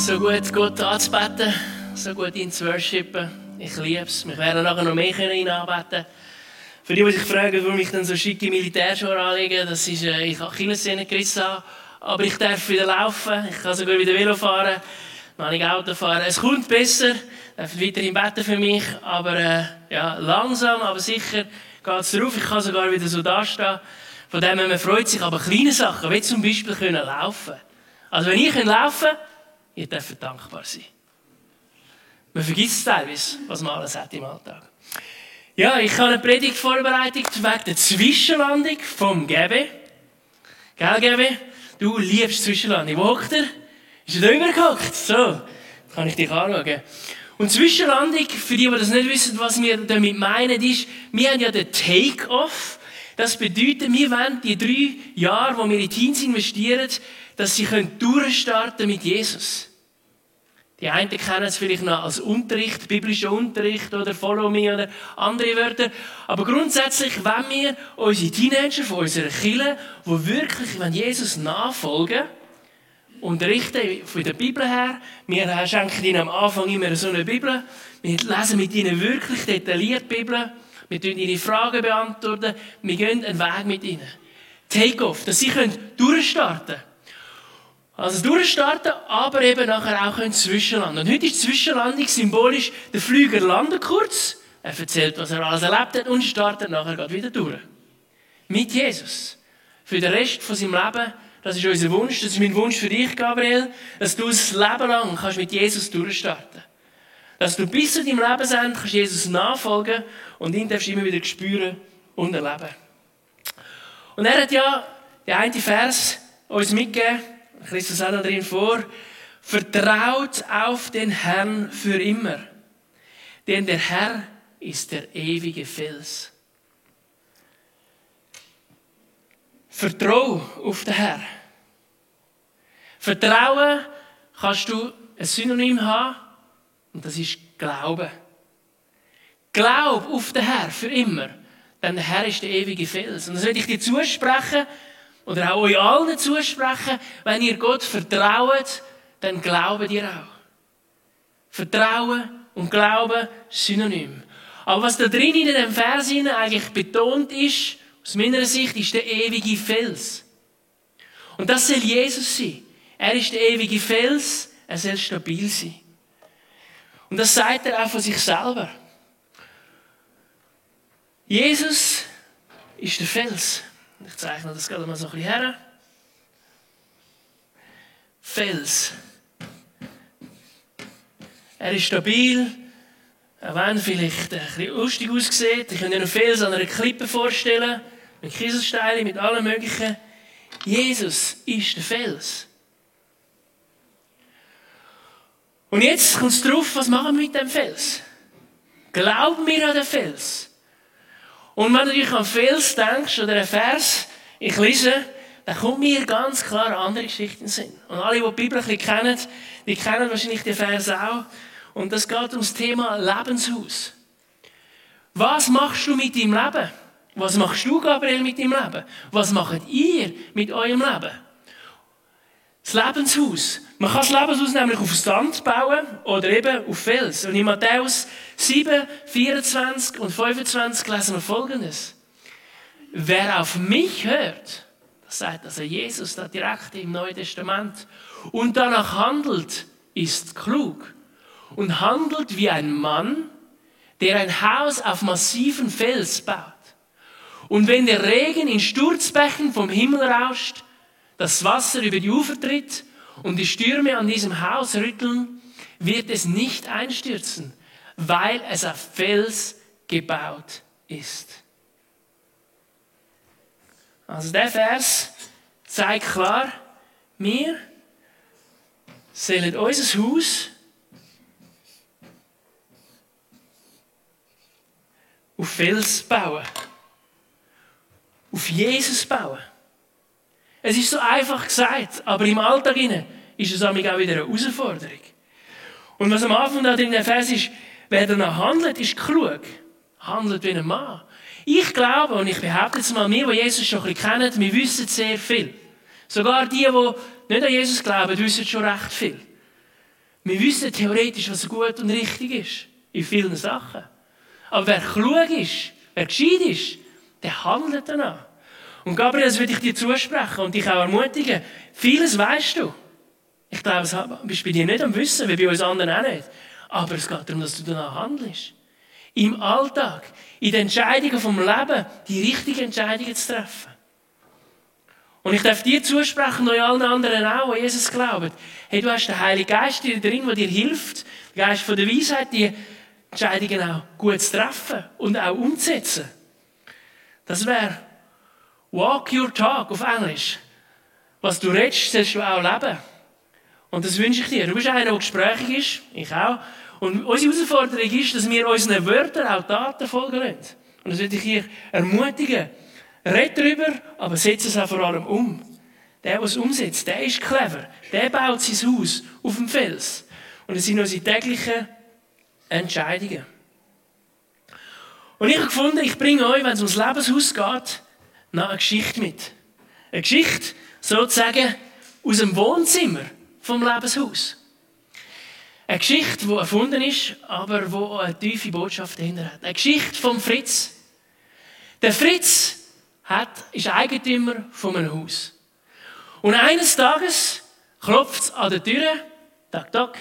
so gut Gott anzubeten, so gut ihn zu worshipen. Ich liebe es. Wir werden nachher noch mehr können ihn anbeten. Für die, die sich fragen, warum ich dann so schicke Militärschuhe anlege, das ist, äh, ich habe Achillessehne gerissen, aber ich darf wieder laufen, ich kann sogar wieder Velo fahren, dann ich Auto fahren. Es kommt besser, darf weiterhin beten für mich, aber äh, ja, langsam, aber sicher geht es drauf. Ich kann sogar wieder so dastehen. Von dem her, man freut sich, aber kleine Sachen, wie zum Beispiel können laufen. Also wenn ich laufen kann, ihr dürft dankbar sein. Man vergisst teilweise, was man alles hat im Alltag. Ja, ich habe eine Predigt vorbereitet wegen der Zwischenlandung vom Gebe. Gell, Gebe? Du liebst Zwischenlandung. Wo hockt er? Ist er da übergehockt? So, kann ich dich anschauen. Und Zwischenlandung, für die, die das nicht wissen, was wir damit meinen, ist, wir haben ja den Take-Off. Das bedeutet, wir wollen die drei Jahre, wo wir in Teens investieren, dass sie durchstarten mit Jesus. Die einen kennen es vielleicht noch als Unterricht, biblischer Unterricht oder Follow Me oder andere Wörter. Aber grundsätzlich, wenn wir unsere Teenager von unserer Kirche, die wirklich wenn Jesus nachfolgen, unterrichten von der Bibel her, wir schenken ihnen am Anfang immer so eine Bibel, wir lesen mit ihnen wirklich detailliert die Bibel, wir beantworten ihre Fragen, beantworten, wir gehen einen Weg mit ihnen. Take-off, dass sie durchstarten können. Also durchstarten, aber eben nachher auch können zwischenlanden. Und heute ist Zwischenlandung symbolisch, der Flüger landet kurz, er erzählt, was er alles erlebt hat und startet nachher geht wieder durch. Mit Jesus. Für den Rest von seinem Leben, das ist unser Wunsch, das ist mein Wunsch für dich, Gabriel, dass du das Leben lang kannst mit Jesus durchstarten. Dass du bis zu deinem Lebensende kannst Jesus nachfolgen und ihn darfst immer wieder spüren und erleben. Und er hat ja den einen Vers uns mitgegeben, Christus hat da drin vor, vertraut auf den Herrn für immer. Denn der Herr ist der ewige Fels. Vertrau auf den Herr. Vertrauen kannst du ein Synonym haben und das ist Glauben. Glaub auf den Herr für immer, denn der Herr ist der ewige Fels. Und das will ich dir zusprechen, oder auch euch allen zusprechen, wenn ihr Gott vertraut, dann glaubt ihr auch. Vertrauen und Glauben synonym. Aber was da drin in dem Vers eigentlich betont ist, aus meiner Sicht, ist der ewige Fels. Und das soll Jesus sein. Er ist der ewige Fels, er soll stabil sein. Und das sagt er auch von sich selber. Jesus ist der Fels. Ich zeichne das gerade mal so ein bisschen her. Fels. Er ist stabil, auch wenn vielleicht ein bisschen lustig aussieht. Ich kann mir einen Fels an einer Klippe vorstellen, mit Kieselsteinen, mit allem Möglichen. Jesus ist der Fels. Und jetzt kommt es darauf, was machen wir mit dem Fels? Glauben wir an den Fels? Und wenn du dich an Fels denkst oder einen Vers, ich lese, dann kommt mir ganz klar andere Geschichten Sinn. Und alle, die die Bibel ein bisschen kennen, die kennen wahrscheinlich den Vers auch. Und das geht ums Thema Lebenshaus. Was machst du mit deinem Leben? Was machst du, Gabriel, mit deinem Leben? Was macht ihr mit eurem Leben? Das Lebenshaus. Man kann das Lebenshaus nämlich auf Sand bauen oder eben auf Fels. Und in Matthäus 7, 24 und 25 lesen wir Folgendes. Wer auf mich hört, das sagt also Jesus da direkt im Neuen Testament, und danach handelt, ist klug. Und handelt wie ein Mann, der ein Haus auf massiven Fels baut. Und wenn der Regen in Sturzbächen vom Himmel rauscht, das Wasser über die Ufer tritt und die Stürme an diesem Haus rütteln, wird es nicht einstürzen, weil es auf Fels gebaut ist. Also der Vers zeigt klar, wir sollen unser Haus auf Fels bauen. Auf Jesus bauen. Es ist so einfach gesagt, aber im Alltag ist es auch wieder eine Herausforderung. Und was am Anfang da in der Vers ist, wer danach handelt, ist klug. Handelt wie ein Mann. Ich glaube, und ich behaupte jetzt mal, wir, die Jesus schon ein bisschen kennen, wir wissen sehr viel. Sogar die, die nicht an Jesus glauben, wissen schon recht viel. Wir wissen theoretisch, was gut und richtig ist. In vielen Sachen. Aber wer klug ist, wer gescheit ist, der handelt danach. Und Gabriel, das würde ich dir zusprechen und dich auch ermutigen. Vieles weißt du. Ich glaube, es bist bei dir nicht am Wissen, wie bei uns anderen auch nicht. Aber es geht darum, dass du danach handelst. Im Alltag, in den Entscheidungen vom Leben, die richtigen Entscheidungen zu treffen. Und ich darf dir zusprechen, und allen anderen auch, die Jesus glauben. Hey, du hast den Heiligen Geist in dir drin, der dir hilft, der Geist von der Weisheit, die Entscheidungen auch gut zu treffen und auch umzusetzen. Das wäre Walk your talk auf Englisch. Was du redest, sollst du auch leben. Und das wünsche ich dir. Du bist einer, der gesprächig ist, ich auch. Und unsere Herausforderung ist, dass wir unseren Wörtern auch Taten folgen lassen. Und das würde ich hier ermutigen. Red darüber, aber setze es auch vor allem um. Der, der es umsetzt, der ist clever. Der baut sein Haus auf dem Fels. Und das sind unsere täglichen Entscheidungen. Und ich habe gefunden, ich bringe euch, wenn es ums Lebenshaus geht, noch eine Geschichte mit. Eine Geschichte, sozusagen, aus dem Wohnzimmer vom Lebenshaus. Eine Geschichte, die erfunden ist, aber die eine tiefe Botschaft dahinter hat. Eine Geschichte vom Fritz. Der Fritz hat, ist Eigentümer von einem Haus. Und eines Tages klopft es an der Tür, tak, tak.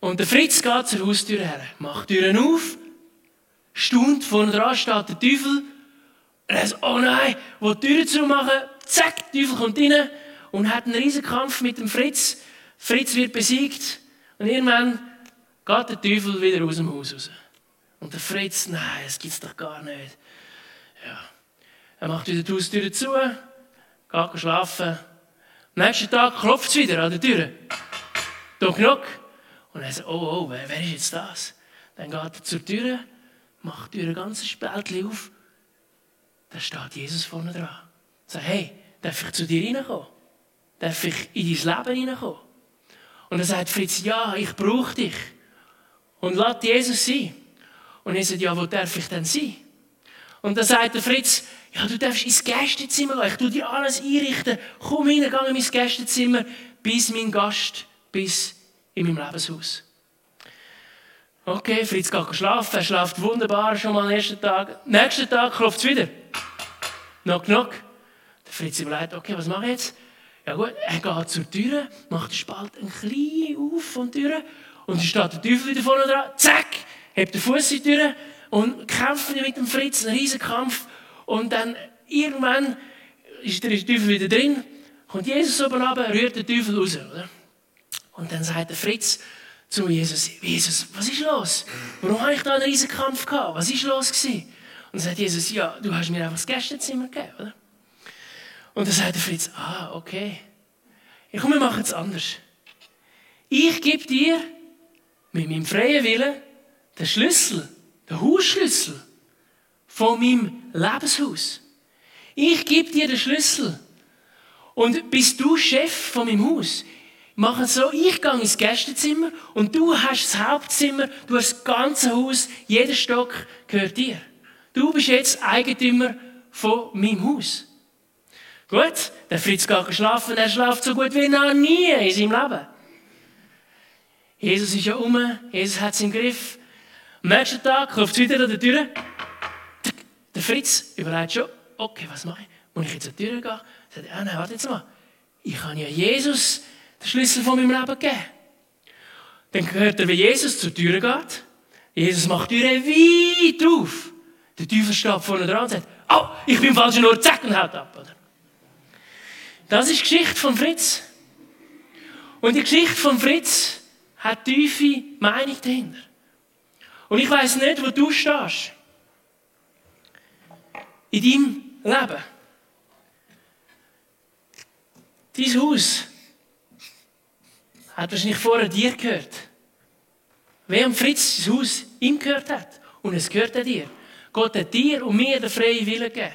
Und der Fritz geht zur Haustür her, macht die Türen auf, staunt, vorne dran steht der Teufel und er sagt, oh nein, wo die Tür zu machen, zack, der Teufel kommt rein und hat einen riesen Kampf mit dem Fritz. Fritz wird besiegt und irgendwann geht der Teufel wieder aus dem Haus raus. Und der Fritz, nein, das gibt's doch gar nicht. Ja. Er macht wieder die Haustür zu, geht schlafen. Am nächsten Tag klopft es wieder an der Tür. Knock, knock. Und er sagt, oh, oh, wer, wer ist jetzt das? Dann geht er zur Tür, macht die Tür ein ganzes Spältchen auf da steht Jesus vorne dran. Sagt, hey, darf ich zu dir reinkommen? Darf ich in dein Leben reinkommen? Und dann sagt Fritz, ja, ich brauche dich. Und lass Jesus sein. Und er sagt, ja, wo darf ich denn sein? Und dann sagt der Fritz, ja, du darfst ins Gästezimmer gehen. Ich tue dir alles einrichten. Komm rein, geh in mein Gästezimmer, bis mein Gast, bis in meinem Lebenshaus. Okay, Fritz geht schlafen. Er schlaft wunderbar schon mal am ersten Tag. Nächsten Tag klopft es wieder. Knock, knock. Der Fritz überlegt, okay, was mache ich jetzt? Ja gut, er geht zur Tür, macht den Spalt ein klein auf von der Tür und dann steht der Teufel wieder vorne dran. Zack! Hebt den Fuß in die Tür und kämpft mit dem Fritz, einen riesen Kampf. Und dann irgendwann ist der Teufel wieder drin, kommt Jesus oben runter, rührt den Teufel raus. Oder? Und dann sagt der Fritz zu Jesus, Jesus, was ist los? Warum habe ich da einen riesen Kampf gehabt? Was ist los gewesen? Und dann sagt Jesus, ja, du hast mir einfach das Gästezimmer gegeben, oder? Und dann sagt der Fritz, ah, okay. Ja, komm, wir machen es anders. Ich gebe dir mit meinem freien Willen den Schlüssel, den Hausschlüssel von meinem Lebenshaus. Ich gebe dir den Schlüssel. Und bist du Chef von meinem Haus? Mach es so, ich gehe ins Gästezimmer und du hast das Hauptzimmer, du hast das ganze Haus, jeder Stock gehört dir. Du bist jetzt Eigentümer von meinem Haus. Gut, der Fritz geht schlafen, er schlaft so gut wie noch nie in seinem Leben. Jesus ist ja um, Jesus hat es im Griff. Am nächsten Tag klopft es wieder an der Tür. Der Fritz überlegt schon, okay, was mache ich? Muss ich jetzt an die Tür gehen? Er sagt, ah, nein, warte jetzt mal. Ich kann ja Jesus den Schlüssel von meinem Leben geben. Dann hört er, wie Jesus zur Tür geht. Jesus macht die Türe weit auf. Der Teufel steht vorne dran und sagt, oh, ich bin falsch nur, zack, und haut ab. Oder? Das ist die Geschichte von Fritz. Und die Geschichte von Fritz hat tiefe Meinung dahinter. Und ich weiß nicht, wo du stehst. In deinem Leben. Dein Haus hat wahrscheinlich vorher dir gehört. Wer Fritz sein Haus ihm gehört hat. Und es gehört dir. Gott hat dir und mir den freien Willen gegeben.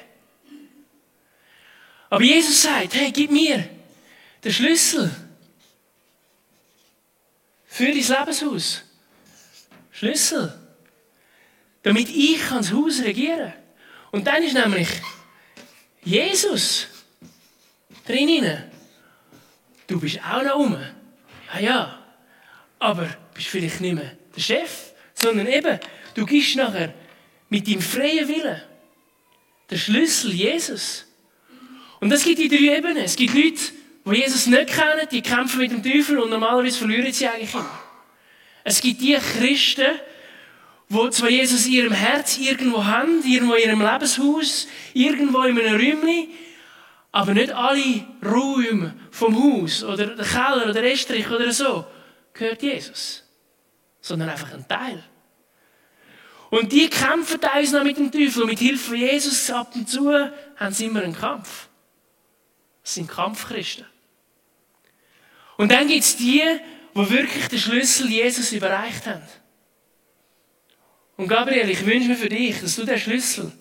Aber Jesus sagt, hey, gib mir den Schlüssel für dein Lebenshaus. Schlüssel. Damit ich das Haus regieren kann. Und dann ist nämlich Jesus drin. Du bist auch noch um. Ja, ja. aber bist vielleicht nicht mehr der Chef, sondern eben, du gehst nachher mit deinem freien Willen der Schlüssel Jesus. Und es gibt die drei Ebenen. Es gibt Leute, die Jesus nicht kennen, die kämpfen mit dem Teufel und normalerweise verlieren sie eigentlich immer. Es gibt die Christen, die zwar Jesus in ihrem Herz irgendwo haben, irgendwo in ihrem Lebenshaus, irgendwo in einem Räumchen, aber nicht alle Räume vom Haus oder der Keller oder der Estrich oder so gehört Jesus, sondern einfach ein Teil. Und die kämpfen teils noch mit dem Teufel und mit Hilfe von Jesus ab und zu haben sie immer einen Kampf. Das sind Kampfchristen. Und dann gibt es die, die wirklich den Schlüssel Jesus überreicht haben. Und Gabriel, ich wünsche mir für dich, dass du den Schlüssel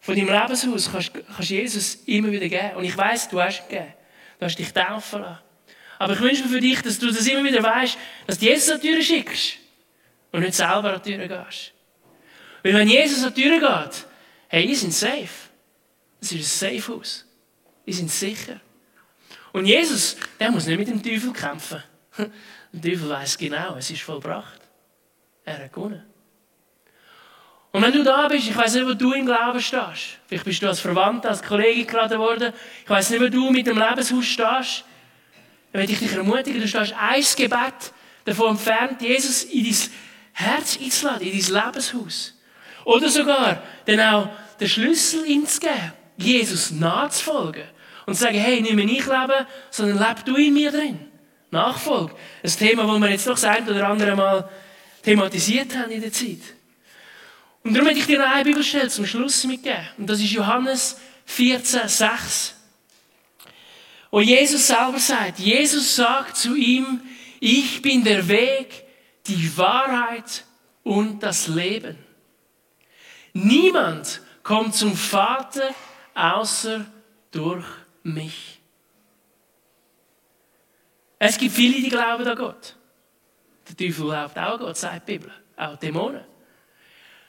von deinem Lebenshaus kannst, kannst Jesus immer wieder geben. Und ich weiß, du hast ihn gegeben. Du hast dich taufen lassen. Aber ich wünsche mir für dich, dass du das immer wieder weißt, dass du Jesus an die Tür schickst und nicht selber an die Tür gehst. Weil wenn Jesus an die Tür geht, hey, ihr sind safe. Das ist ein Safe Haus. Ihr sind sicher. Und Jesus, der muss nicht mit dem Teufel kämpfen. Der Teufel weiß genau, es ist vollbracht. Er hat gewonnen. Und wenn du da bist, ich weiß nicht, wo du im Glauben stehst. Vielleicht bist du als Verwandter, als Kollege geladen worden. Ich weiß nicht, wo du mit dem Lebenshaus stehst. Dann möchte ich dich ermutigen, du stehst ein Gebet davon entfernt, Jesus in dein Herz einzuladen, in dein Lebenshaus. Oder sogar dann auch den Schlüssel ihm zu geben, Jesus nachzufolgen. Und zu sagen, hey, nicht mehr ich leben, sondern leb du in mir drin. Nachfolge. Ein Thema, das wir jetzt noch das ein oder andere Mal thematisiert haben in der Zeit. Und darum möchte ich dir noch eine Bibelstelle zum Schluss mitgeben. Und das ist Johannes 14, 6. Wo Jesus selber sagt, Jesus sagt zu ihm, ich bin der Weg, die Wahrheit und das Leben. Niemand kommt zum Vater außer durch mich. Es gibt viele, die glauben an Gott. Der Teufel glaubt auch an Gott, sagt die Bibel. Auch Dämonen.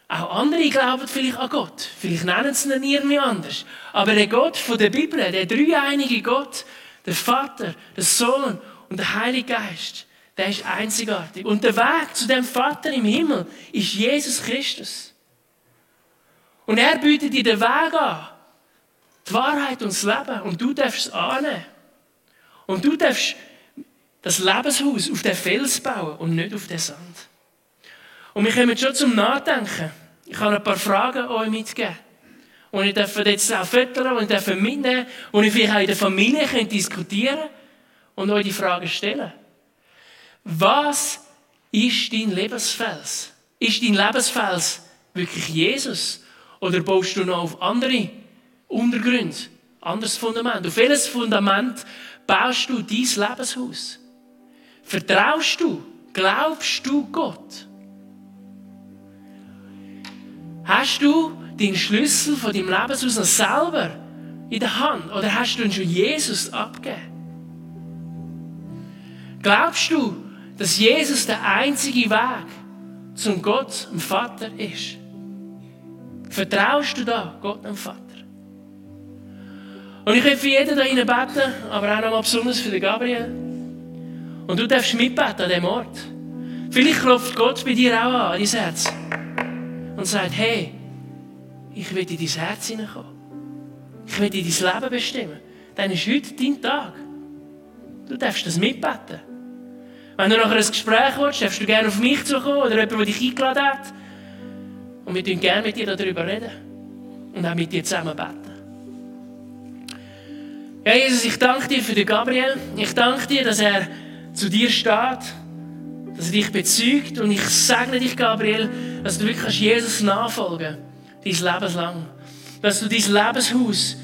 Auch andere glauben vielleicht an Gott. Vielleicht nennen sie ihn irgendwie anders. Aber der Gott von der Bibel, der dreieinige Gott, der Vater, der Sohn und der Heilige Geist, der ist einzigartig. Und der Weg zu dem Vater im Himmel ist Jesus Christus. Und er bietet dir den Weg an. Die Wahrheit und das Leben. Und du darfst es annehmen. Und du darfst das Lebenshaus auf den Fels bauen und nicht auf den Sand. Und wir kommen schon zum Nachdenken. Ich habe ein paar Fragen euch mitgeben. Und ich darf jetzt auch füttern und ich darf mitnehmen und ich vielleicht auch in der Familie könnt diskutieren und euch die Fragen stellen. Was ist dein Lebensfels? Ist dein Lebensfels wirklich Jesus? Oder baust du noch auf andere Untergründe, anderes Fundament? Auf welches Fundament baust du dein Lebenshaus? Vertraust du? Glaubst du Gott? Hast du den Schlüssel von deinem Lebenshaus noch selber in der Hand? Oder hast du ihn schon Jesus abgegeben? Glaubst du, dass Jesus der einzige Weg zum Gott, dem Vater, ist? Vertraust du da Gott, dem Vater? Und ich will für jeden rein beten, aber auch nochmal besonders für den Gabriel. Und du darfst mitbeten an diesem Ort. Vielleicht klopft Gott bei dir auch an, dein Herz. Und sagt, hey, ich will in dein Herz hineinkommen. Ich will in dein Leben bestimmen. Dann ist heute dein Tag. Du darfst das mitbeten. Wenn du nachher ein Gespräch willst, darfst du gerne auf mich zukommen oder jemand, der dich eingeladen hat. Und wir reden gerne mit dir darüber reden. Und auch mit dir zusammen beten. Ja, Jesus, ich danke dir für den Gabriel. Ich danke dir, dass er zu dir steht, dass er dich bezeugt. Und ich segne dich, Gabriel, dass du wirklich Jesus nachfolgen kannst, dein Leben lang. Dass du dein Lebenshaus,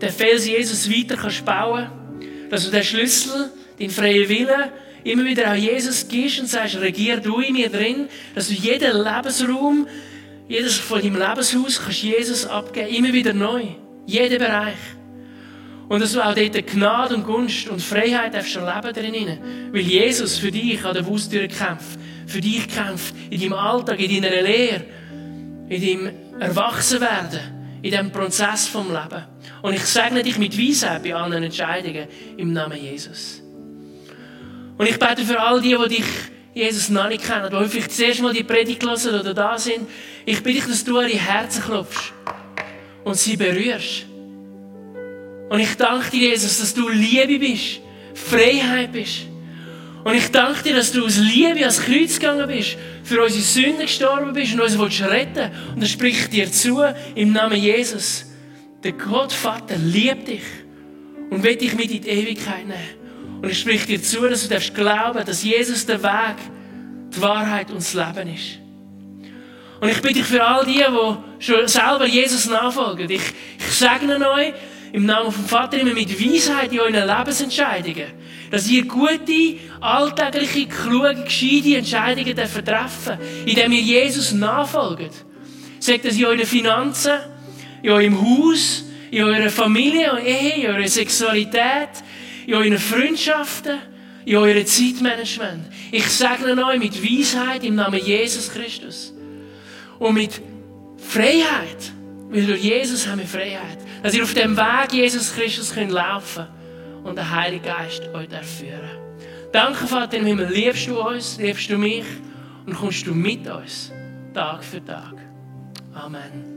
den Fels Jesus weiter kannst bauen Dass du den Schlüssel, deinen freien Willen, immer wieder an Jesus gibst und sagst, regier du in mir drin, dass du jeden Lebensraum, jedes von deinem Lebenshaus kannst Jesus abgeben, immer wieder neu. Jeden Bereich. Und dass du auch dort Gnade und Gunst und Freiheit darfst erleben drin. Weil Jesus für dich an der Haustür kämpft. Für dich kämpft. In deinem Alltag, in deiner Lehre. In deinem Erwachsenwerden. In diesem Prozess vom Leben. Und ich segne dich mit Weisheit bei allen Entscheidungen im Namen Jesus. Und ich bete für all die, die dich, Jesus, noch nicht kennen, die vielleicht das erste Mal die Predigt hören oder da sind. Ich bitte dich, dass du ihre Herzen klopfst und sie berührst. Und ich danke dir, Jesus, dass du Liebe bist, Freiheit bist. Und ich danke dir, dass du aus Liebe ans Kreuz gegangen bist, für unsere Sünden gestorben bist und uns willst retten Und das spricht dir zu im Namen Jesus. Der Gott Vater liebt dich und will dich mit in die Ewigkeit nehmen. Und ich spreche dir zu, dass du darfst glauben, dass Jesus der Weg, die Wahrheit und das Leben ist. Und ich bitte dich für all die, die schon selber Jesus nachfolgen. Ich, ich segne euch im Namen vom Vater immer mit Weisheit in euren Lebensentscheidungen. Dass ihr gute, alltägliche, kluge, gescheite Entscheidungen treffen dürft, indem ihr Jesus nachfolgt. Sagt das in euren Finanzen, in eurem Haus, in eurer Familie und Ehe, in eurer Sexualität, in euren Freundschaften, in eurem Zeitmanagement. Ich segne euch mit Weisheit im Namen Jesus Christus. Und mit Freiheit. Weil durch Jesus haben wir Freiheit. Dass ihr auf dem Weg Jesus Christus könnt laufen und der Heilige Geist euch führen Danke, Vater im Himmel. Liebst du uns, liebst du mich und kommst du mit uns Tag für Tag. Amen.